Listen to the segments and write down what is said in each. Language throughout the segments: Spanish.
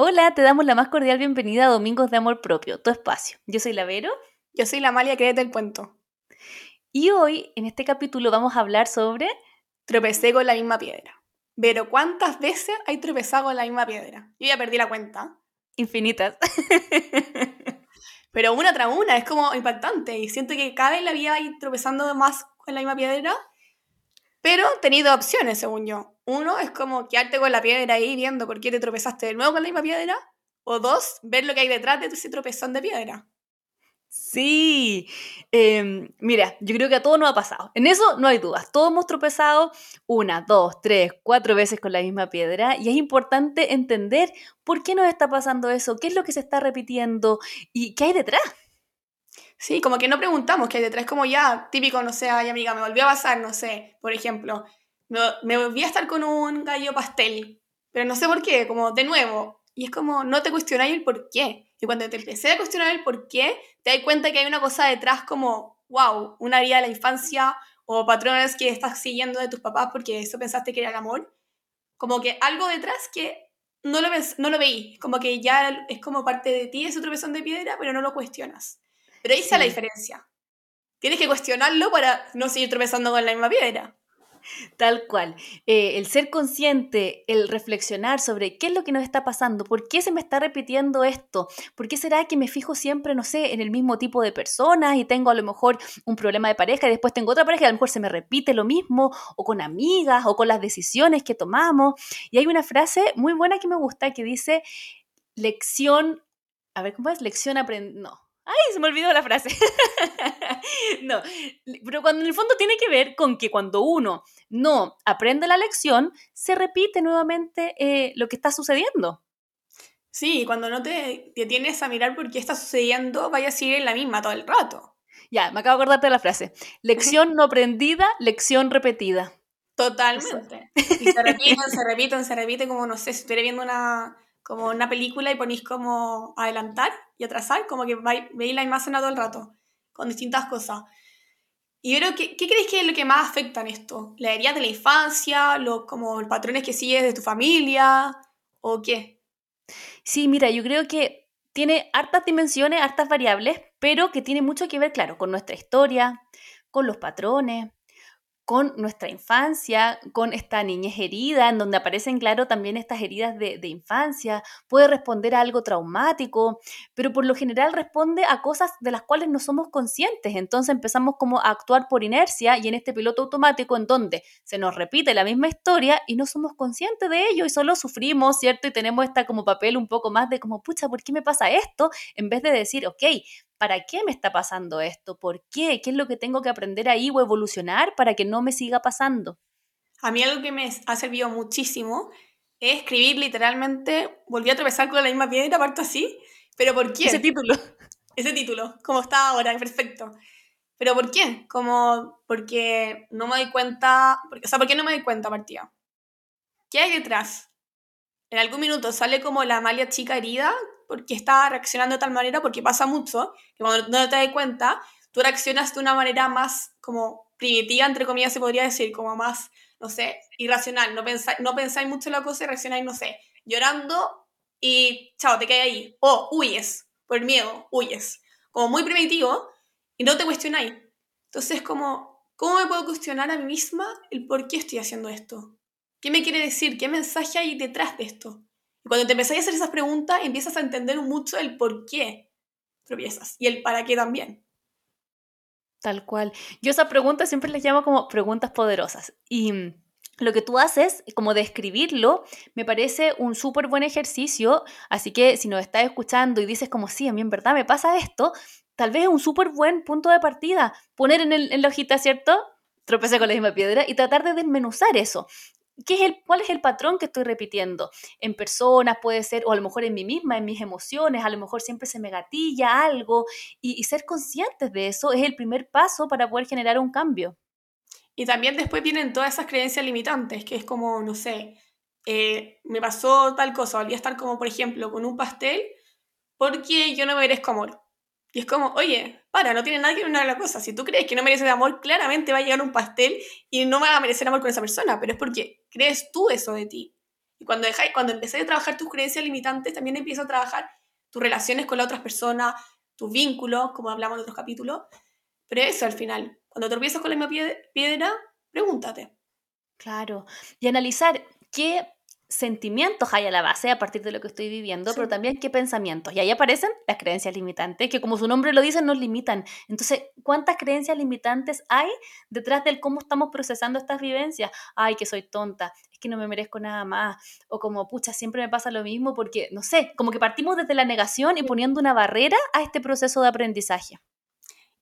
Hola, te damos la más cordial bienvenida a Domingos de Amor Propio, tu espacio. Yo soy la Vero. Yo soy la Amalia, créete el cuento. Y hoy, en este capítulo, vamos a hablar sobre... Tropecé con la misma piedra. Pero ¿cuántas veces hay tropezado con la misma piedra? Yo ya perdí la cuenta. Infinitas. Pero una tras una, es como impactante. Y siento que cada vez la vida tropezando más con la misma piedra. Pero he tenido opciones, según yo. Uno es como quedarte con la piedra ahí viendo por qué te tropezaste de nuevo con la misma piedra. O dos, ver lo que hay detrás de ese tropezón de piedra. Sí, em, mira, yo creo que a todos nos ha pasado. En eso no hay dudas. Todos hemos tropezado una, dos, tres, cuatro veces con la misma piedra y es importante entender por qué nos está pasando eso, qué es lo que se está repitiendo y qué hay detrás. Sí, como que no preguntamos qué hay detrás, como ya, típico, no sé, ay amiga, me volvió a pasar, no sé, por ejemplo, me, volví a estar con un gallo pastel, pero no sé por qué, como de nuevo. Y es como, no te cuestionáis el por qué. Y cuando te empecé a cuestionar el por qué, te das cuenta que hay una cosa detrás como, wow, una vida de la infancia o patrones que estás siguiendo de tus papás porque eso pensaste que era el amor. Como que algo detrás que no lo, ves, no lo veí. Como que ya es como parte de ti ese tropezón de piedra, pero no lo cuestionas. Pero ahí está la diferencia. Tienes que cuestionarlo para no seguir tropezando con la misma piedra. Tal cual. Eh, el ser consciente, el reflexionar sobre qué es lo que nos está pasando, por qué se me está repitiendo esto, por qué será que me fijo siempre, no sé, en el mismo tipo de personas y tengo a lo mejor un problema de pareja y después tengo otra pareja y a lo mejor se me repite lo mismo, o con amigas, o con las decisiones que tomamos. Y hay una frase muy buena que me gusta que dice, lección, a ver, ¿cómo es? Lección aprendida, no Ay, se me olvidó la frase. no, pero cuando en el fondo tiene que ver con que cuando uno no aprende la lección, se repite nuevamente eh, lo que está sucediendo. Sí, cuando no te tienes a mirar por qué está sucediendo, vaya a seguir en la misma todo el rato. Ya, me acabo de acordarte de la frase. Lección no aprendida, lección repetida. Totalmente. Y se repiten, se repiten, se repiten, como no sé, si estuviera viendo una, como una película y ponéis como adelantar y atrasar, como que veis la imagen todo el rato, con distintas cosas. Y creo que, ¿qué crees que es lo que más afecta en esto? ¿La herida de la infancia? Lo, como los patrones que sigues de tu familia? ¿O qué? Sí, mira, yo creo que tiene hartas dimensiones, hartas variables, pero que tiene mucho que ver, claro, con nuestra historia, con los patrones, con nuestra infancia, con esta niñez herida, en donde aparecen, claro, también estas heridas de, infancia, puede responder a algo traumático, pero por lo general responde a cosas de las cuales no somos conscientes. Entonces empezamos como a actuar por inercia y en este piloto automático en donde se nos repite la misma historia y no somos conscientes de ello y solo sufrimos, ¿cierto? Y tenemos esta como papel un poco más de como, pucha, ¿por qué me pasa esto? En vez de decir, ok, ¿para qué me está pasando esto? ¿Por qué? ¿Qué es lo que tengo que aprender ahí o evolucionar para que no me siga pasando? A mí algo que me ha servido muchísimo es escribir literalmente, volví a tropezar con la misma piedra, parto así, pero ¿por qué? Ese título. Ese título, como está ahora, perfecto. Pero ¿por qué? Como porque no me doy cuenta, porque, o sea, ¿por qué no me doy cuenta, partida? ¿Qué hay detrás? En algún minuto sale como la Amalia chica herida porque está reaccionando de tal manera, porque pasa mucho, que cuando no te das cuenta, tú reaccionas de una manera más como primitiva, entre comillas se podría decir, como más, no sé, irracional, no pensáis, no pensáis mucho en la cosa y reaccionáis, no sé, llorando y chao, te caes ahí, o huyes, por miedo, huyes, como muy primitivo y no te cuestionáis. Entonces, como, ¿cómo me puedo cuestionar a mí misma el por qué estoy haciendo esto? ¿Qué me quiere decir? ¿Qué mensaje hay detrás de esto? Cuando te empezás a hacer esas preguntas, empiezas a entender mucho el por qué tropiezas y el para qué también. Tal cual. Yo esas preguntas siempre les llamo como preguntas poderosas. Y mm, lo que tú haces, como describirlo, me parece un súper buen ejercicio. Así que si nos estás escuchando y dices como, sí, a mí en verdad me pasa esto, tal vez es un súper buen punto de partida. Poner en, el, en la hojita, ¿cierto? Tropecé con la misma piedra y tratar de desmenuzar eso. ¿Qué es el, ¿Cuál es el patrón que estoy repitiendo? En personas puede ser, o a lo mejor en mí misma, en mis emociones, a lo mejor siempre se me gatilla algo y, ser conscientes de eso es el primer paso para poder generar un cambio. Y también después vienen todas esas creencias limitantes, que es como, no sé, eh, me pasó tal cosa, volví a estar como, por ejemplo, con un pastel porque yo no merezco amor. Y es como, oye, para, no tiene nada que ver una la cosa. Si tú crees que no mereces amor, claramente va a llegar un pastel y no va a merecer amor con esa persona, pero es porque crees tú eso de ti. Y cuando, cuando a trabajar tus creencias limitantes, también empiezas a trabajar tus relaciones con las otras personas, tus vínculos, como hablamos en otros capítulos. Pero eso al final, cuando tropiezas con la misma piedra, pregúntate. Claro. Y analizar qué sentimientos hay a la base a partir de lo que estoy viviendo, pero también qué pensamientos. Y ahí aparecen las creencias limitantes, que como su nombre lo dice, nos limitan. Entonces, ¿cuántas creencias limitantes hay detrás del cómo estamos procesando estas vivencias? Ay, que soy tonta, es que no me merezco nada más, o como, pucha, siempre me pasa lo mismo porque, no sé, como que partimos desde la negación y poniendo una barrera a este proceso de aprendizaje.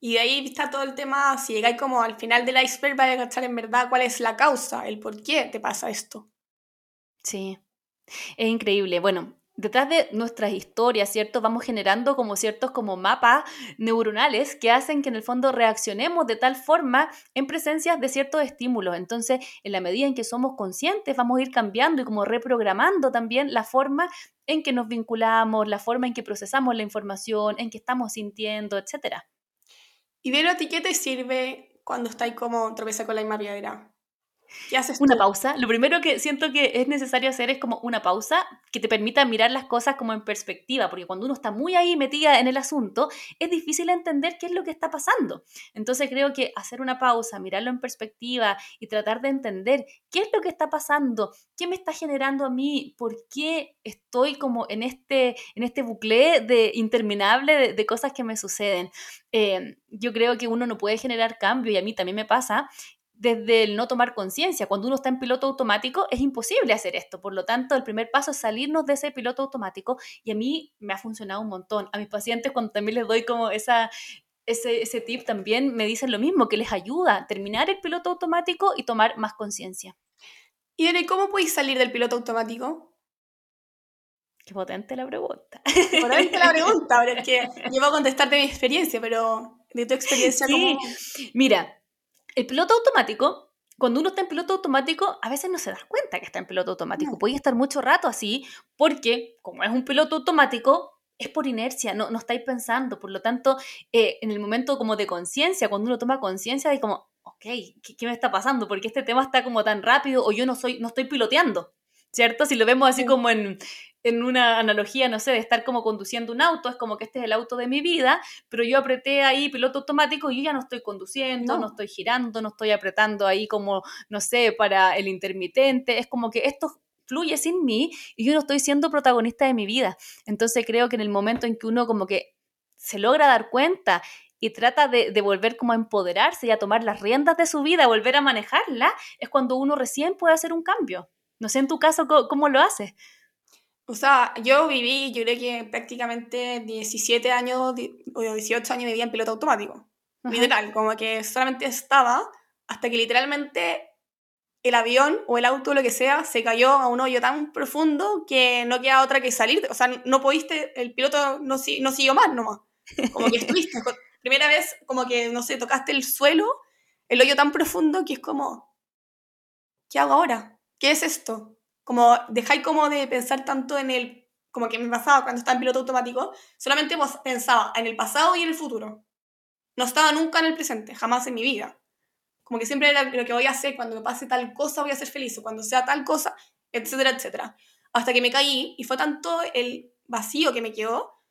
Y de ahí está todo el tema, si llegáis como al final del iceberg, vais a cachar en verdad cuál es la causa, el por qué te pasa esto. Sí, es increíble. Bueno, detrás de nuestras historias, ¿cierto? Vamos generando como ciertos como mapas neuronales que hacen que en el fondo reaccionemos de tal forma en presencia de ciertos estímulos. Entonces, en la medida en que somos conscientes, vamos a ir cambiando y como reprogramando también la forma en que nos vinculamos, la forma en que procesamos la información, en que estamos sintiendo, etc. ¿Y ver a ti qué te sirve cuando estáis como tropezando con la misma piedra? ¿Qué haces una pausa. Lo primero que siento que es necesario hacer es como una pausa que te permita mirar las cosas como en perspectiva, porque cuando uno está muy ahí metida en el asunto, es difícil entender qué es lo que está pasando. Entonces creo que hacer una pausa, mirarlo en perspectiva y tratar de entender qué es lo que está pasando, qué me está generando a mí, por qué estoy como en este, en este bucle de interminable de, cosas que me suceden. Eh, yo creo que uno no puede generar cambio y a mí también me pasa desde el no tomar conciencia. Cuando uno está en piloto automático es imposible hacer esto. Por lo tanto, el primer paso es salirnos de ese piloto automático y a mí me ha funcionado un montón. A mis pacientes cuando también les doy como esa, ese, ese tip también me dicen lo mismo, que les ayuda a terminar el piloto automático y tomar más conciencia. ¿Y cómo podéis salir del piloto automático? Qué potente la pregunta. Potente la pregunta, ahora es que yo voy a contestarte mi experiencia, pero de tu experiencia sí. Mira, el piloto automático, cuando uno está en piloto automático, a veces no se da cuenta que está en piloto automático. Puede estar mucho rato así, porque como es un piloto automático, es por inercia, no, no estáis pensando. Por lo tanto, eh, en el momento como de conciencia, cuando uno toma conciencia de como, ok, ¿qué, ¿qué, me está pasando? Porque este tema está como tan rápido o yo no, soy, no estoy piloteando, ¿cierto? Si lo vemos así como en, en una analogía, no sé, de estar como conduciendo un auto, es como que este es el auto de mi vida, pero yo apreté ahí piloto automático y yo ya no estoy conduciendo, no. estoy girando, no estoy apretando ahí como, no sé, para el intermitente, es como que esto fluye sin mí y yo no estoy siendo protagonista de mi vida. Entonces creo que en el momento en que uno como que se logra dar cuenta y trata de, de, volver como a empoderarse y a tomar las riendas de su vida, volver a manejarla, es cuando uno recién puede hacer un cambio. No sé en tu caso cómo, lo haces. O sea, yo viví, yo creo que prácticamente 17 años o 18 años vivía en piloto automático. Literal, como que solamente estaba hasta que literalmente el avión o el auto, lo que sea, se cayó a un hoyo tan profundo que no queda otra que salir. O sea, no pudiste, el piloto no, no siguió más nomás. Como que estuviste, primera vez como que, no sé, tocaste el suelo, el hoyo tan profundo que es como, ¿qué hago ahora? ¿Qué es esto? Como dejáis como de pensar tanto en el, como que me pasaba cuando estaba en piloto automático, solamente pensaba en el pasado y en el futuro. No estaba nunca en el presente, jamás en mi vida. Como que siempre era lo que voy a hacer, cuando me pase tal cosa voy a ser feliz, o cuando sea tal cosa, etcétera, etcétera. Hasta que me caí y fue tanto el vacío que me quedó,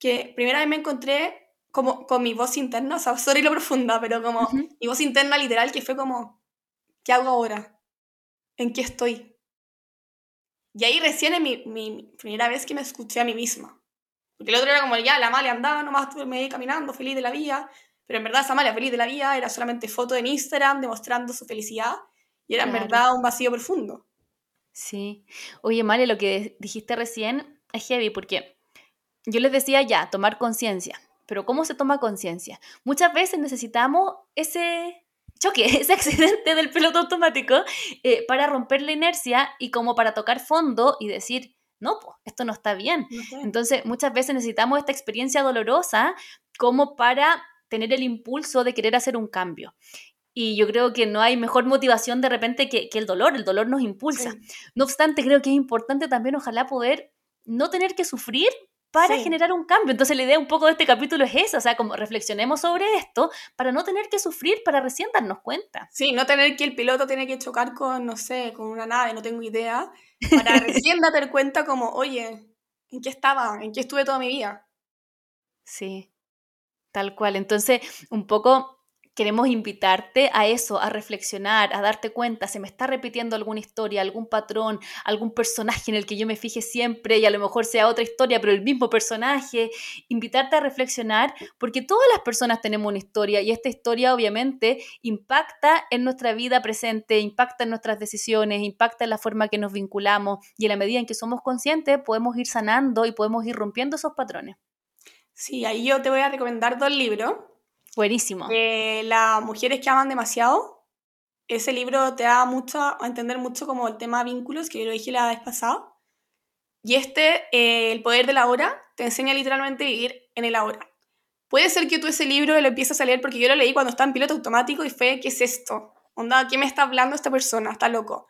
que primera vez me encontré como con mi voz interna, o sea, sorry lo profunda, pero como mi voz interna literal que fue como, ¿qué hago ahora? ¿En qué estoy? Y ahí recién es mi, mi, primera vez que me escuché a mí misma. Porque el otro era como, ya, la Amalia andaba nomás, me caminando, feliz de la vida. Pero en verdad esa Amalia feliz de la vida era solamente foto en Instagram demostrando su felicidad. Y era en verdad un vacío profundo. Sí. Oye, Amalia, lo que dijiste recién es heavy porque yo les decía ya, tomar conciencia. Pero ¿cómo se toma conciencia? Muchas veces necesitamos ese, choque, ese accidente del piloto automático, eh, para romper la inercia y como para tocar fondo y decir, no, pues, esto no está bien. Entonces, muchas veces necesitamos esta experiencia dolorosa como para tener el impulso de querer hacer un cambio. Y yo creo que no hay mejor motivación de repente que, el dolor, el dolor nos impulsa. No obstante, creo que es importante también, ojalá, poder no tener que sufrir para generar un cambio. Entonces la idea un poco de este capítulo es esa, o sea, como reflexionemos sobre esto para no tener que sufrir, para recién darnos cuenta. Sí, no tener que el piloto tiene que chocar con, no sé, con una nave, no tengo idea, para recién darte cuenta como, oye, ¿en qué estaba? ¿En qué estuve toda mi vida? Sí, tal cual. Entonces, un poco queremos invitarte a eso, a reflexionar, a darte cuenta, se me está repitiendo alguna historia, algún patrón, algún personaje en el que yo me fije siempre y a lo mejor sea otra historia, pero el mismo personaje, invitarte a reflexionar, porque todas las personas tenemos una historia y esta historia obviamente impacta en nuestra vida presente, impacta en nuestras decisiones, impacta en la forma que nos vinculamos y en la medida en que somos conscientes podemos ir sanando y podemos ir rompiendo esos patrones. Sí, ahí yo te voy a recomendar dos libros Buenísimo. Eh, las mujeres que aman demasiado. Ese libro te da mucho a entender mucho como el tema vínculos, que yo lo dije la vez pasada. Y este, eh, El poder de la hora, te enseña literalmente a vivir en el ahora. Puede ser que tú ese libro lo empieces a leer porque yo lo leí cuando estaba en piloto automático y fue, ¿qué es esto? Onda, ¿qué me está hablando esta persona? Está loco.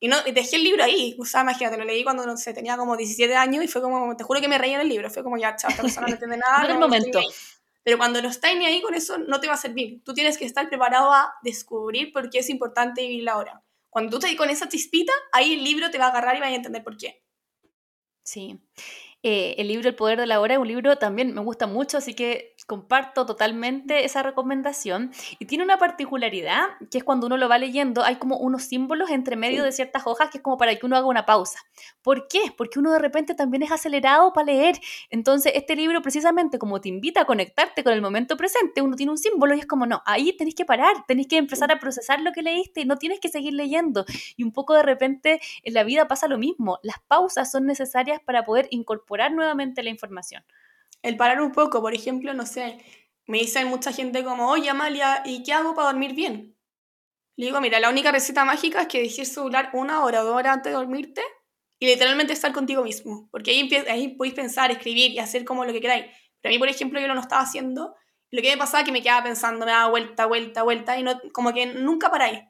Y, no, dejé el libro ahí. O sea, imagínate, lo leí cuando, no sé, tenía como 17 años y fue como, te juro que me reí en el libro. Fue como, ya, chao, esta persona no entiende nada. no, el momento. Pero cuando no estás ni ahí con eso, no te va a servir. Tú tienes que estar preparado a descubrir por qué es importante vivir la hora. Cuando tú ahí con esa chispita, ahí el libro te va a agarrar y va a entender por qué. Sí. Eh, el libro El Poder de la Hora es un libro también me gusta mucho, así que comparto totalmente esa recomendación. Y tiene una particularidad, que es cuando uno lo va leyendo, hay como unos símbolos entre medio de ciertas hojas que es como para que uno haga una pausa. ¿Por qué? Porque uno de repente también es acelerado para leer. Entonces, este libro precisamente como te invita a conectarte con el momento presente, uno tiene un símbolo y es como, no, ahí tenéis que parar, tenéis que empezar a procesar lo que leíste y no tienes que seguir leyendo. Y un poco de repente en la vida pasa lo mismo. Las pausas son necesarias para poder incorporar nuevamente la información. El parar un poco, por ejemplo, no sé, me dicen mucha gente como, oye Amalia, ¿y qué hago para dormir bien? Le digo, mira, la única receta mágica es que dejes el celular una hora o dos horas antes de dormirte y literalmente estar contigo mismo. Porque ahí, ahí podéis pensar, escribir y hacer como lo que queráis. Pero a mí, por ejemplo, yo no lo estaba haciendo. lo que me pasaba es que me quedaba pensando, me daba vuelta, vuelta, vuelta y no, como que nunca paráis.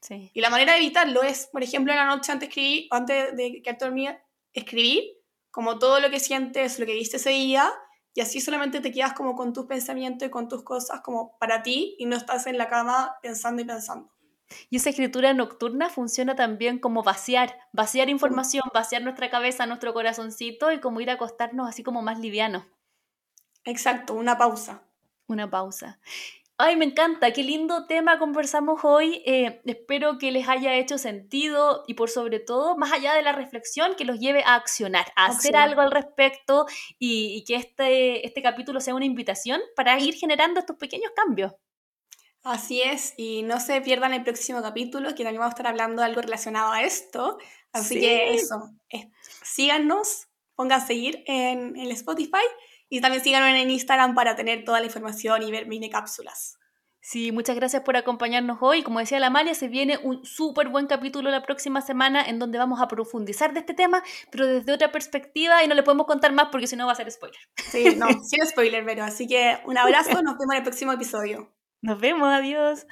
Sí. Y la manera de evitarlo es, por ejemplo, en la noche antes de escribir, antes de quedarte dormida, escribir como todo lo que sientes, lo que viste ese día, y así solamente te quedas como con tus pensamientos y con tus cosas como para ti y no estás en la cama pensando y pensando. Y esa escritura nocturna funciona también como vaciar, vaciar información, vaciar nuestra cabeza, nuestro corazoncito y como ir a acostarnos así como más liviano. Exacto, una pausa. Una pausa. Ay, me encanta, qué lindo tema conversamos hoy. Eh, espero que les haya hecho sentido y por sobre todo, más allá de la reflexión, que los lleve a accionar, a hacer algo al respecto y, que este, este capítulo sea una invitación para ir generando estos pequeños cambios. Así es, y no se pierdan el próximo capítulo, que también vamos a estar hablando de algo relacionado a esto. Así que eso, síganos, pongan a seguir en el Spotify y también síganos en Instagram para tener toda la información y ver mini cápsulas. Sí, muchas gracias por acompañarnos hoy. Como decía la Amalia, se viene un súper buen capítulo la próxima semana en donde vamos a profundizar de este tema, pero desde otra perspectiva y no le podemos contar más porque si no va a ser spoiler. Sí, no, sin spoiler, pero así que un abrazo, nos vemos en el próximo episodio. Nos vemos, adiós.